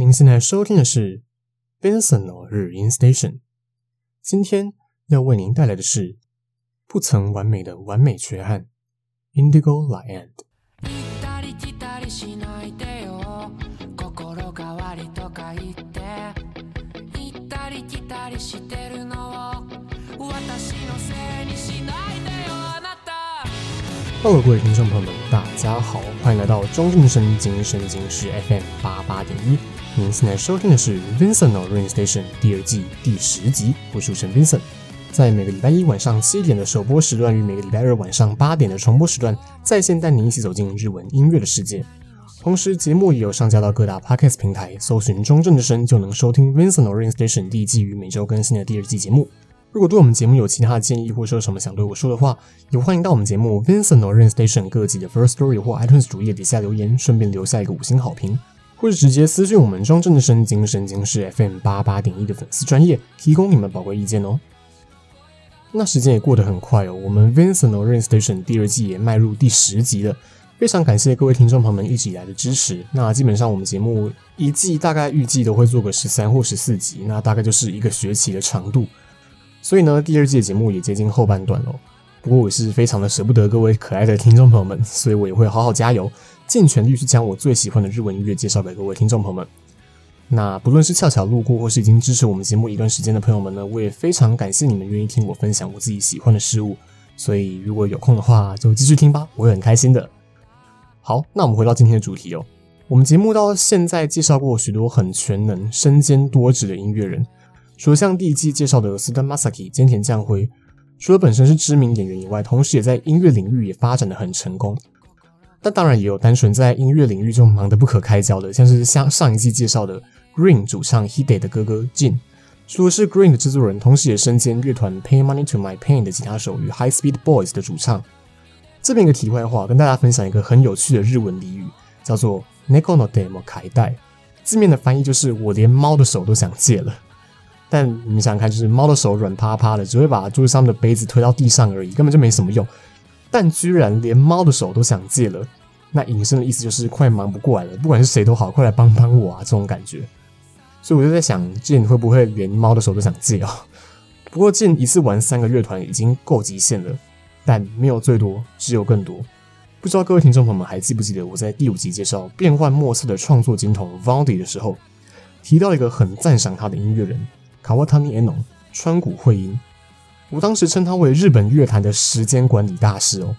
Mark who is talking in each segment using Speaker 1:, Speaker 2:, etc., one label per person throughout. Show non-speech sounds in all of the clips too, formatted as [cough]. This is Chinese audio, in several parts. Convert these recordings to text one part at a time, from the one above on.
Speaker 1: 您现在收听的是 Benson 日音 Station。今天要为您带来的是不曾完美的完美缺憾 Indigo La End。Hello，各位听众朋友们，大家好，欢迎来到中正声今声今事 FM 八八点一。您现在收听的是 Vincent Rain Station 第二季第十集，我是主持人 Vincent。在每个礼拜一晚上七点的首播时段与每个礼拜二晚上八点的重播时段，在线带您一起走进日文音乐的世界。同时，节目也有上架到各大 Podcast 平台，搜寻中正之声就能收听 Vincent Rain Station 第一季与每周更新的第二季节目。如果对我们节目有其他的建议，或者有什么想对我说的话，也欢迎到我们节目 Vincent Rain Station 各季的 First Story 或 iTunes 主页底下留言，顺便留下一个五星好评。或者直接私信我们中正的神经，神经是 FM 八八点一的粉丝专业，提供你们宝贵意见哦。那时间也过得很快哦，我们 Vincent Rain Station 第二季也迈入第十集了，非常感谢各位听众朋友们一直以来的支持。那基本上我们节目一季大概预计都会做个十三或十四集，那大概就是一个学期的长度。所以呢，第二季的节目也接近后半段了。不过我是非常的舍不得各位可爱的听众朋友们，所以我也会好好加油。尽全力去将我最喜欢的日文音乐介绍给各位听众朋友们。那不论是恰巧路过，或是已经支持我们节目一段时间的朋友们呢，我也非常感谢你们愿意听我分享我自己喜欢的事物。所以如果有空的话，就继续听吧，我会很开心的。好，那我们回到今天的主题哦。我们节目到现在介绍过许多很全能、身兼多职的音乐人，除了像第一季介绍的须田正纪、菅田将晖，除了本身是知名演员以外，同时也在音乐领域也发展得很成功。但当然也有单纯在音乐领域中忙得不可开交的，像是像上一季介绍的 Green 主唱 Hide 的哥哥 Jin，除了是 Green 的制作人，同时也身兼乐团 Pay Money to My Pain 的吉他手与 High Speed Boys 的主唱。这边一个题外话，跟大家分享一个很有趣的日文俚语，叫做 Neko no te mo kaitai，字面的翻译就是我连猫的手都想借了。但你们想想看，就是猫的手软趴趴的，只会把桌子上的杯子推到地上而已，根本就没什么用。但居然连猫的手都想借了，那隐身的意思就是快忙不过来了，不管是谁都好，快来帮帮我啊！这种感觉，所以我就在想剑会不会连猫的手都想借啊？不过剑一次玩三个乐团已经够极限了，但没有最多，只有更多。不知道各位听众朋友们还记不记得我在第五集介绍变幻莫测的创作金童 Vaundy 的时候，提到一个很赞赏他的音乐人 Kawatani Enon 川谷惠音。我当时称他为日本乐坛的时间管理大师哦，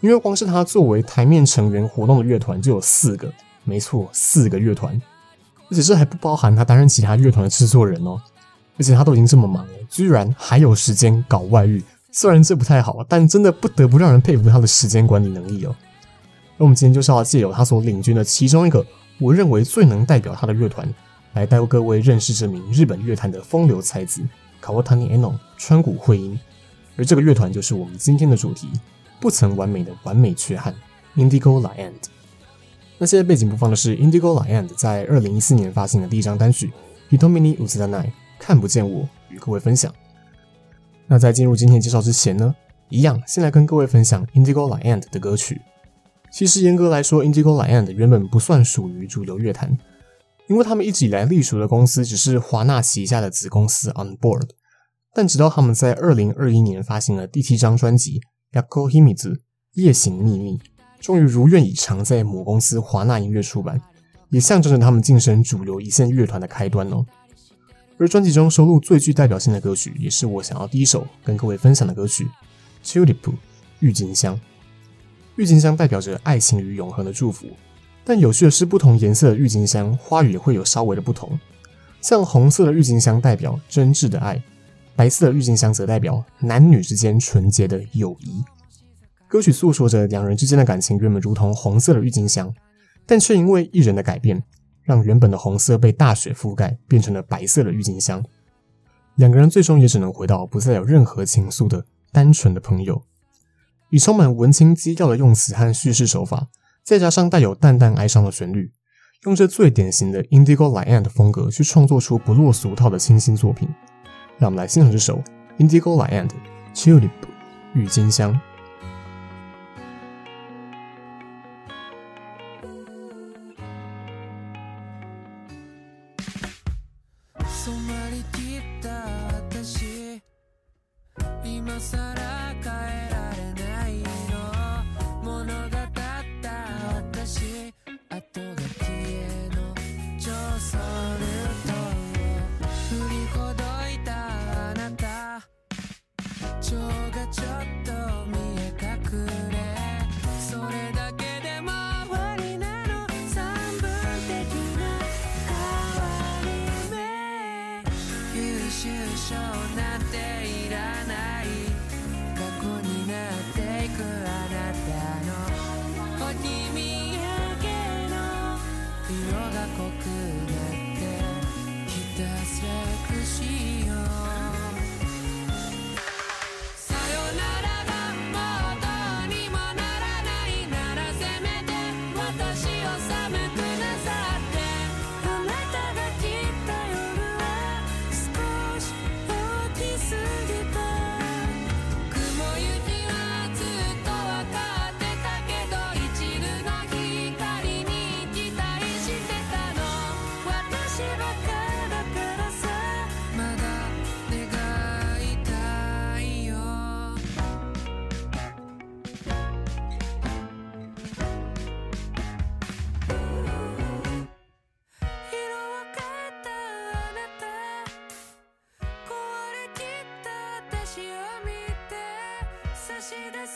Speaker 1: 因为光是他作为台面成员活动的乐团就有四个，没错，四个乐团，而且这还不包含他担任其他乐团的制作人哦，而且他都已经这么忙了，居然还有时间搞外遇，虽然这不太好，但真的不得不让人佩服他的时间管理能力哦。那我们今天就是要借由他所领军的其中一个，我认为最能代表他的乐团，来带各位认识这名日本乐坛的风流才子。Kawatani Eno 川谷惠音，而这个乐团就是我们今天的主题，不曾完美的完美缺憾 Indigo Land。那现在背景播放的是 Indigo Land 在二零一四年发行的第一张单曲 Hitomi ni Uzeranai 看不见我，与各位分享。那在进入今天介绍之前呢，一样先来跟各位分享 Indigo Land 的歌曲。其实严格来说，Indigo Land 原本不算属于主流乐坛。因为他们一直以来隶属的公司只是华纳旗下的子公司 On Board，但直到他们在二零二一年发行了第七张专辑《Yakou Himizu》夜行秘密，终于如愿以偿在母公司华纳音乐出版，也象征着他们晋升主流一线乐团的开端哦。而专辑中收录最具代表性的歌曲，也是我想要第一首跟各位分享的歌曲《Tulip》郁金香。郁金香代表着爱情与永恒的祝福。但有趣的是，不同颜色的郁金香花语会有稍微的不同。像红色的郁金香代表真挚的爱，白色的郁金香则代表男女之间纯洁的友谊。歌曲诉说着两人之间的感情原本如同红色的郁金香，但却因为一人的改变，让原本的红色被大雪覆盖，变成了白色的郁金香。两个人最终也只能回到不再有任何情愫的单纯的朋友。以充满文青基调的用词和叙事手法。再加上带有淡淡哀伤的旋律，用这最典型的 Indigo Lion 的风格去创作出不落俗套的清新作品。让我们来欣赏这首 Indigo La End Tulip 郁金香。
Speaker 2: 差し出す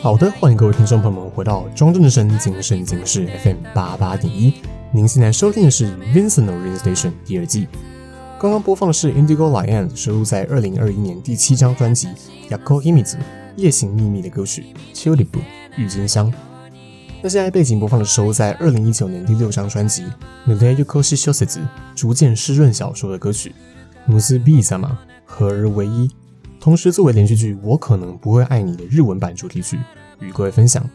Speaker 2: 好的，欢迎各位听众朋友们回到庄正声今生今世 FM 八八点一。您现在收听的是 Vincent O'Rain Station 第二季。刚刚播放的是 Indigo Lion 收录在二零二一年第七张专辑《Yako Himizu》夜行秘密的歌曲《Tulip》郁金香。那现在背景播放的收录在二零一九年第六张专辑《Nure Yukoshi Shousetsu》逐渐湿润小说的歌曲《Musubi Sama》合而为一。
Speaker 1: 同时作为连续剧《我可能不会爱你》的日文版主题曲与各位分享。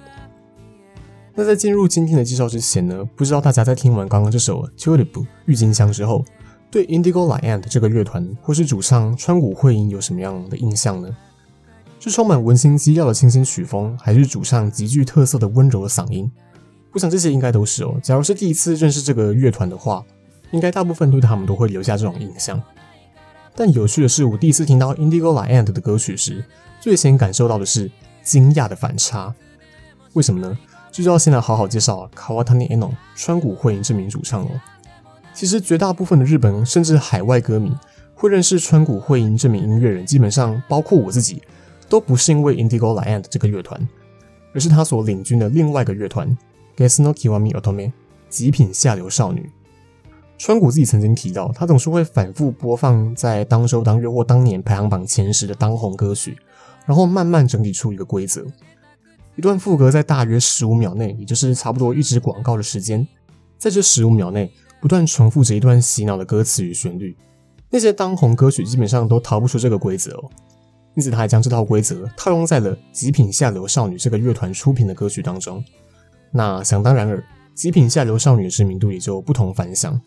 Speaker 1: 那在进入今天的介绍之前呢，不知道大家在听完刚刚这首《Tulip》郁金香之后，对 Indigo La And 这个乐团或是主唱川谷绘音有什么样的印象呢？是充满文青基调的清新曲风，还是主唱极具特色的温柔的嗓音？我想这些应该都是哦。假如是第一次认识这个乐团的话，应该大部分对他们都会留下这种印象。但有趣的是，我第一次听到 Indigo La And 的歌曲时，最先感受到的是惊讶的反差。为什么呢？就要先来好好介绍 Kawatani Eno，川谷绘音这名主唱哦。其实绝大部分的日本甚至海外歌迷会认识川谷绘音这名音乐人，基本上包括我自己。都不是因为 Indigo La And 这个乐团，而是他所领军的另外一个乐团 Gesno Kiwami Otome 极品下流少女。川谷自己曾经提到，他总是会反复播放在当周当月或当年排行榜前十的当红歌曲，然后慢慢整理出一个规则：一段副歌在大约十五秒内，也就是差不多一支广告的时间，在这十五秒内不断重复着一段洗脑的歌词与旋律。那些当红歌曲基本上都逃不出这个规则哦。因此，他还将这套规则套用在了《极品下流少女》这个乐团出品的歌曲当中。那想当然尔，《极品下流少女》的知名度也就不同凡响。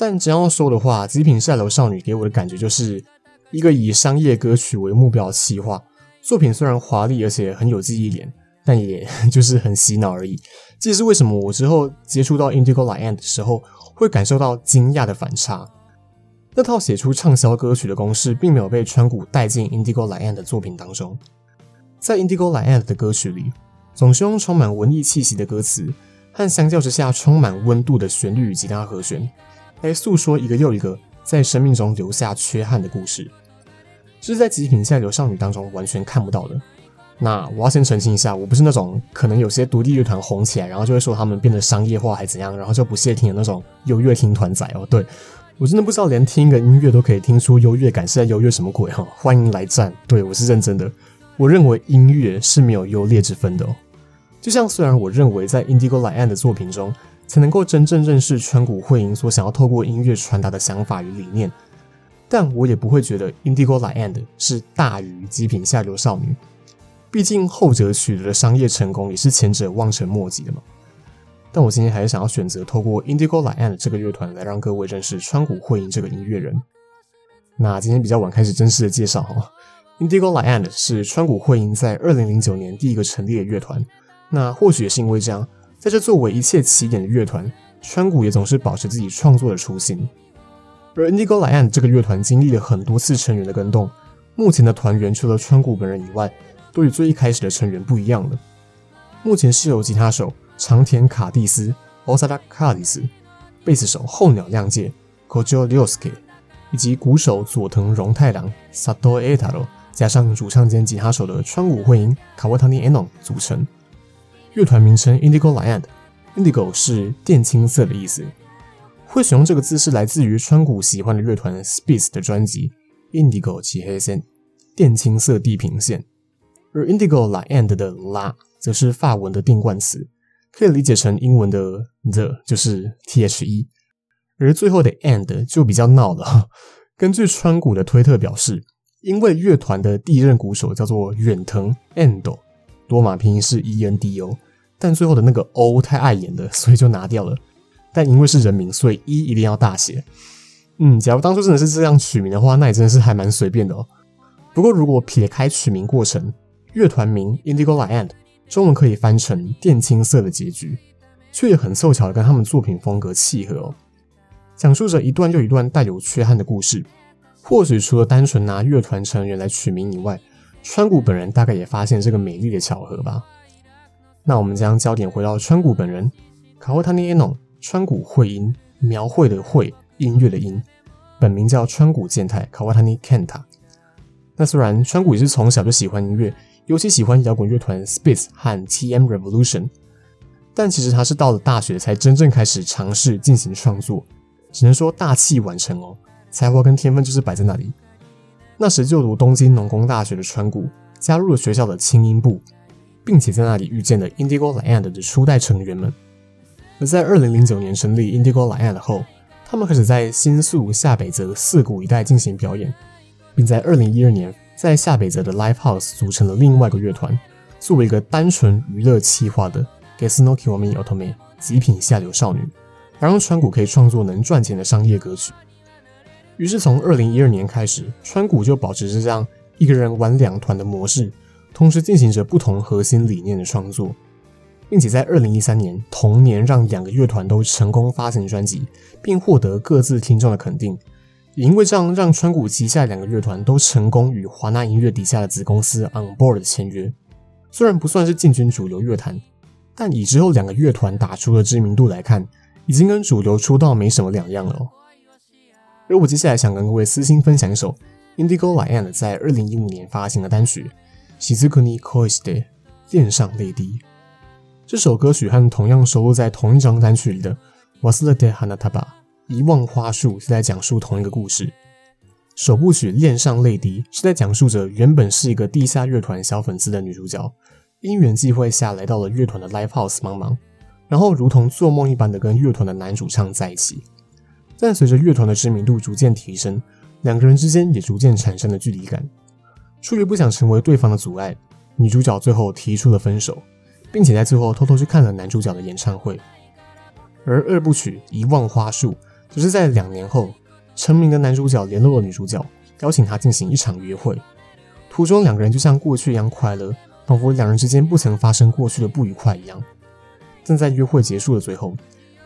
Speaker 1: 但只要说的话，《极品下流少女》给我的感觉就是一个以商业歌曲为目标的企划作品，虽然华丽而且很有记忆点，但也 [laughs] 就是很洗脑而已。这也是为什么我之后接触到 Indigo La And 的时候，会感受到惊讶的反差。那套写出畅销歌曲的公式，并没有被川谷带进 Indigo La And 的作品当中。在 Indigo La And 的歌曲里，总是用充满文艺气息的歌词和相较之下充满温度的旋律与吉他和弦，来诉说一个又一个在生命中留下缺憾的故事。这是在极品下流少女当中完全看不到的。那我要先澄清一下，我不是那种可能有些独立乐团红起来，然后就会说他们变得商业化还怎样，然后就不屑听的那种优越听团仔哦。对。我真的不知道，连听一个音乐都可以听出优越感，是在优越什么鬼哈？欢迎来战！对，我是认真的。我认为音乐是没有优劣之分的哦。就像虽然我认为在 Indigo La And 的作品中，才能够真正认识川谷绘音所想要透过音乐传达的想法与理念，但我也不会觉得 indigo land 是大于极品下流少女。毕竟后者取得的商业成功也是前者望尘莫及的嘛。但我今天还是想要选择透过 indigo land 这个乐团来让各位认识川谷绘音这个音乐人。那今天比较晚开始正式的介绍哈，Indigo La And 是川谷绘音在二零零九年第一个成立的乐团。那或许也是因为这样，在这作为一切起点的乐团，川谷也总是保持自己创作的初心。而 Indigo La And 这个乐团经历了很多次成员的更动，目前的团员除了川谷本人以外，都与最一开始的成员不一样了。目前是由吉他手。长田卡蒂斯 （Osada Kardis、贝斯手候鸟亮介 （Kojo Ryosuke） 以及鼓手佐藤荣太郎 （Sato Eitaro） 加上主唱兼吉他手的川谷惠音 （Kawatani Enon） 组成。乐团名称 Indigo Land，Indigo 是靛青色的意思。会使用这个字是来自于川谷喜欢的乐团 Spice 的专辑 Indigo 漆黑线靛青色地平线。而 Indigo Land 的 La 则是法文的定冠词。可以理解成英文的 the 就是 the，而最后的 and 就比较闹了。根据川谷的推特表示，因为乐团的第一任鼓手叫做远藤 endo，罗马拼音是 e n d o，但最后的那个 o 太碍眼了，[laughs] 所以就拿掉了。但因为是人名，所以 e 一定要大写。嗯，假如当初真的是这样取名的话，那也真的是还蛮随便的哦。不过如果撇开取名过程，乐团名 Indigo La And。中文可以翻成“靛青色”的结局，却也很凑巧的跟他们作品风格契合哦。讲述着一段又一段带有缺憾的故事。或许除了单纯拿乐团成员来取名以外，川谷本人大概也发现这个美丽的巧合吧。那我们将焦点回到川谷本人，Kawatani Enon，川谷绘音，描绘的绘，音乐的音，本名叫川谷健太 Kawatani Kenta。那虽然川谷也是从小就喜欢音乐。尤其喜欢摇滚乐团 Spice 和 TM Revolution，但其实他是到了大学才真正开始尝试进行创作，只能说大器晚成哦，才华跟天分就是摆在那里。那时就读东京农工大学的川谷加入了学校的轻音部，并且在那里遇见了 Indigo Land 的初代成员们。而在二零零九年成立 Indigo Land 后，他们开始在新宿下北泽涩谷一带进行表演，并在二零一二年。在下北泽的 Live House 组成了另外一个乐团，作为一个单纯娱乐企划的 Gesu no Kiwami Otome 极品下流少女，来让川谷可以创作能赚钱的商业歌曲。于是从二零一二年开始，川谷就保持着这样一个人玩两团的模式，同时进行着不同核心理念的创作。并且在二零一三年同年，让两个乐团都成功发行专辑，并获得各自听众的肯定。也因为这样，让川谷旗下两个乐团都成功与华纳音乐底下的子公司 On Board 签约。虽然不算是进军主流乐坛，但以之后两个乐团打出的知名度来看，已经跟主流出道没什么两样了哦。而我接下来想跟各位私心分享一首 Indigo La&D 在二零一五年发行的单曲《雫に恋して》恋上泪滴。这首歌曲和同样收录在同一张单曲里的《忘れて花束》遗忘花束是在讲述同一个故事。首部曲《恋上泪滴》是在讲述着原本是一个地下乐团小粉丝的女主角，因缘际会下来到了乐团的 Live House 帮忙，然后如同做梦一般的跟乐团的男主唱在一起。但随着乐团的知名度逐渐提升，两个人之间也逐渐产生了距离感。 出于不想成为对方的阻碍，女主角最后提出了分手。并且在最后偷偷去看了男主角的演唱会，而二部曲《遗忘花束》则是在两年后，成名的男主角联络了女主角，邀请她进行一场约会。途中两个人就像过去一样快乐，仿佛两人之间不曾发生过去的不愉快一样。但在约会结束的最后，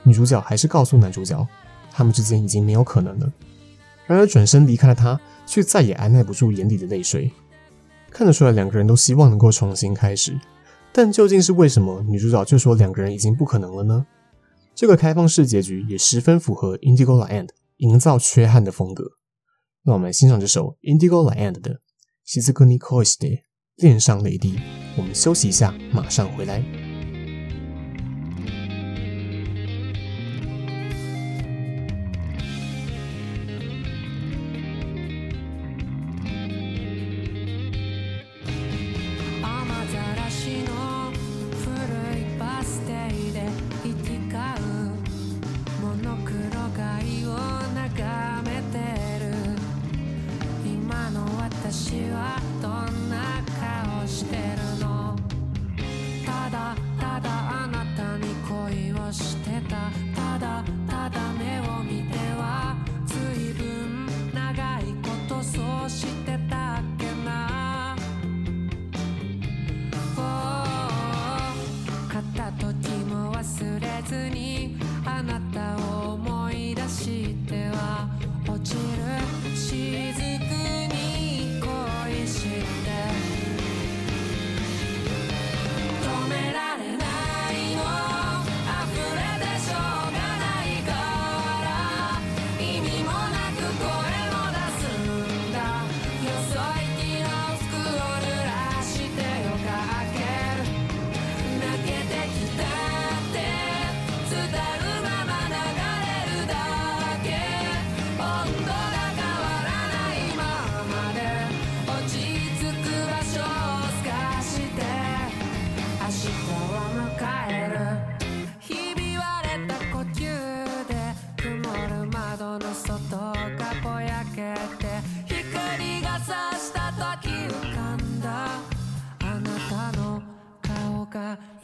Speaker 1: 女主角还是告诉男主角，他们之间已经没有可能了。然而转身离开了他，却再也按耐不住眼底的泪水。看得出来，两个人都希望能够重新开始。但究竟是为什么女主角就说两个人已经不可能了呢？这个开放式结局也十分符合 Indigo La&D 营造缺憾的风格。那我们来欣赏这首 Indigo La&D 的《雫に恋して》恋上泪滴。我们休息一下，马上回来。
Speaker 2: 時も忘れずに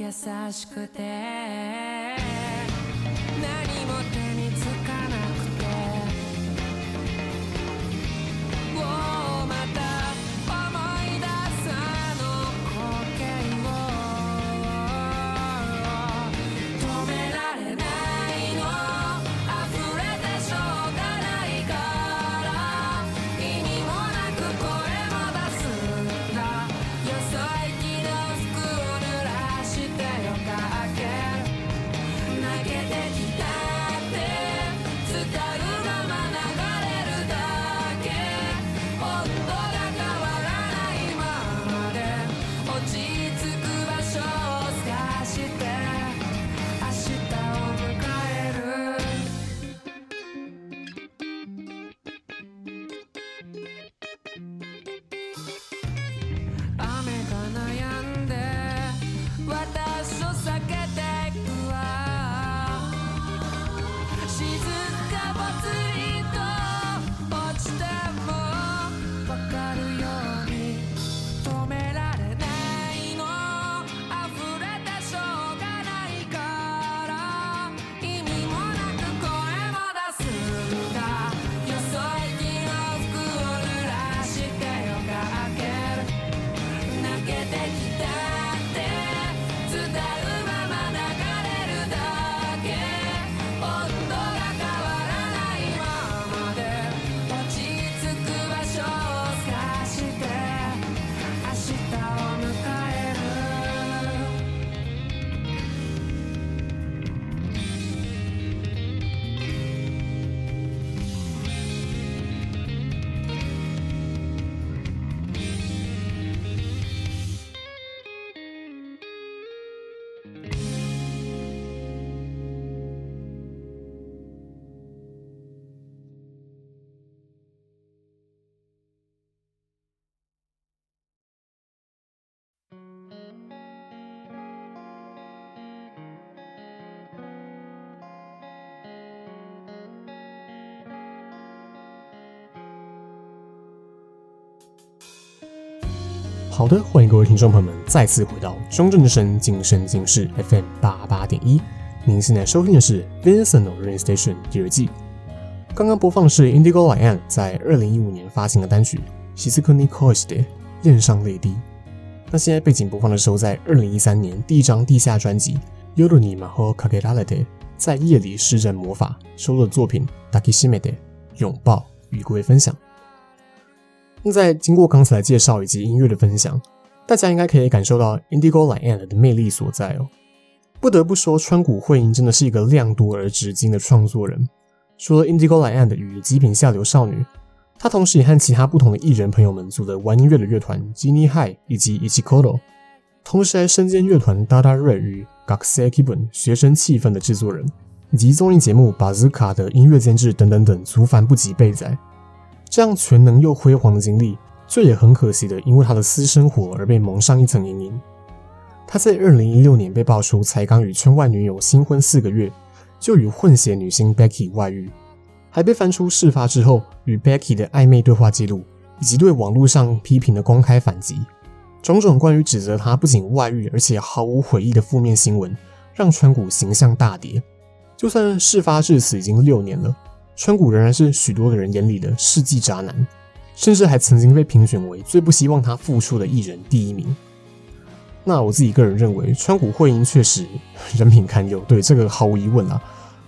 Speaker 2: 優しくて。
Speaker 1: 好的，欢迎各位听众朋友们再次回到中正声今生今世 FM 八八点一。您现在收听的是 Vincent No Rain Station 第二季。刚刚播放的是 Indigo LION 在二零一五年发行的单曲《雫に恋して恋上泪滴》。那现在背景播放的时候，在二零一三年第一张地下专辑《夜に魔法をかけられて》在夜里施展魔法收录的作品《抱きしめて拥抱》与各位分享。 那在经过刚才的介绍以及音乐的分享，大家应该可以感受到 Indigo LION 的魅力所在哦。不得不说，川谷绘音真的是一个量多而值金的创作人。除了 Indigo LION 与极品下流少女，他同时也和其他不同的艺人朋友们组了玩音乐的乐团 Genie High 以及 Ichikoro，同时还身兼乐团 Dada Ray 与 g a k s e k i b u n 学生气氛的制作人，以及综艺节目 Bazooka 的音乐监制等等等，足繁不及备载。这样全能又辉煌的经历，却也很可惜的，因为他的私生活而被蒙上一层阴影。他在二零一六年被爆出才刚与圈外女友新婚四个月，就与混血女星 Becky 外遇，还被翻出事发之后与 Becky 的暧昧对话记录，以及对网络上批评的公开反击。种种关于指责他不仅外遇，而且毫无悔意的负面新闻，让川谷形象大跌。就算事发至此已经六年了。川谷仍然是许多的人眼里的世纪渣男，甚至还曾经被评选为最不希望他复出的艺人第一名。那我自己个人认为，川谷惠音确实人品堪忧，对这个毫无疑问啊。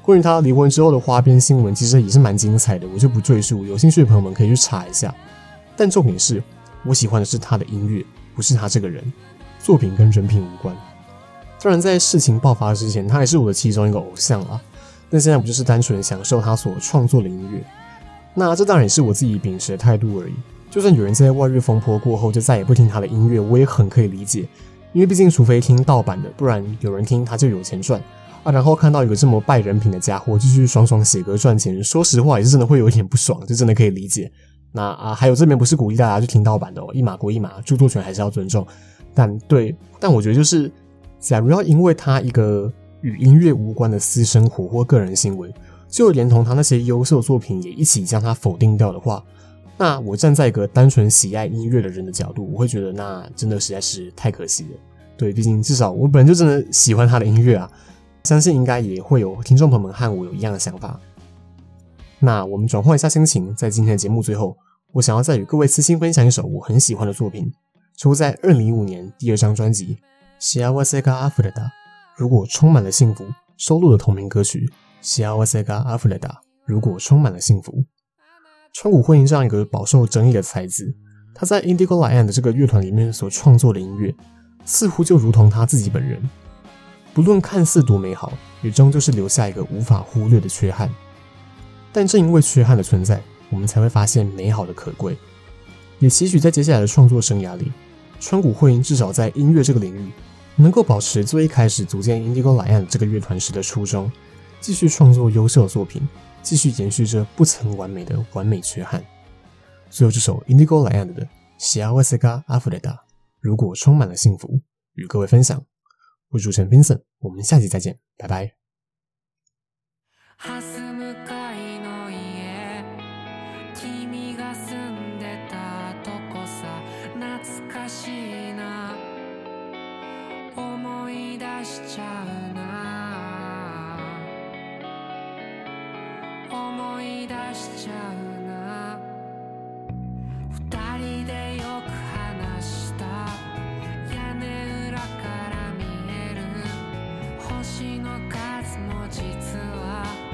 Speaker 1: 关于他离婚之后的花边新闻，其实也是蛮精彩的，我就不赘述，有兴趣的朋友们可以去查一下。但重点是我喜欢的是他的音乐，不是他这个人，作品跟人品无关。当然，在事情爆发之前，他还是我的其中一个偶像啊。那现在不就是单纯享受他所创作的音乐？那这当然也是我自己秉持的态度而已。就算有人在外遇风波过后就再也不听他的音乐，我也很可以理解。因为毕竟，除非听盗版的，不然有人听他就有钱赚啊。然后看到一个这么败人品的家伙继续爽爽写歌赚钱，说实话也是真的会有一点不爽，就真的可以理解。那啊，还有这边不是鼓励大家去听盗版的哦，一码归一码，著作权还是要尊重。但对，但我觉得就是，假如要因为他一个。与音乐无关的私生活或个人行为，就连同他那些优秀作品也一起将他否定掉的话，那我站在一个单纯喜爱音乐的人的角度，我会觉得那真的实在是太可惜了。对，毕竟至少我本来就真的喜欢他的音乐啊，相信应该也会有听众朋友们和我有一样的想法。那我们转换一下心情，在今天的节目最后，我想要再与各位私心分享一首我很喜欢的作品，出在二零一五年第二张专辑《幸せが溢れた》。 如果充满了幸福，收录的同名歌曲《幸せが溢れた》。如果充满了幸福，川谷绘音这样一个饱受争议的才子，他在 Indigo LION 的这个乐团里面所创作的音乐，似乎就如同他自己本人，不论看似多美好，也终究是留下一个无法忽略的缺憾。但正因为缺憾的存在，我们才会发现美好的可贵。也期许在接下来的创作生涯里，川谷绘音至少在音乐这个领域。 能够保持最一开始组建 Indigo LION 这个乐团时的初衷，继续创作优秀的作品，继续延续着不曾完美的完美缺憾。最后这首 Indigo LION 的幸せが溢れた，如果充满了幸福，与各位分享。我是主持人 Vincent，我们下期再见，拜拜。
Speaker 2: 私の数も実は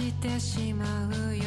Speaker 2: してしまうよ。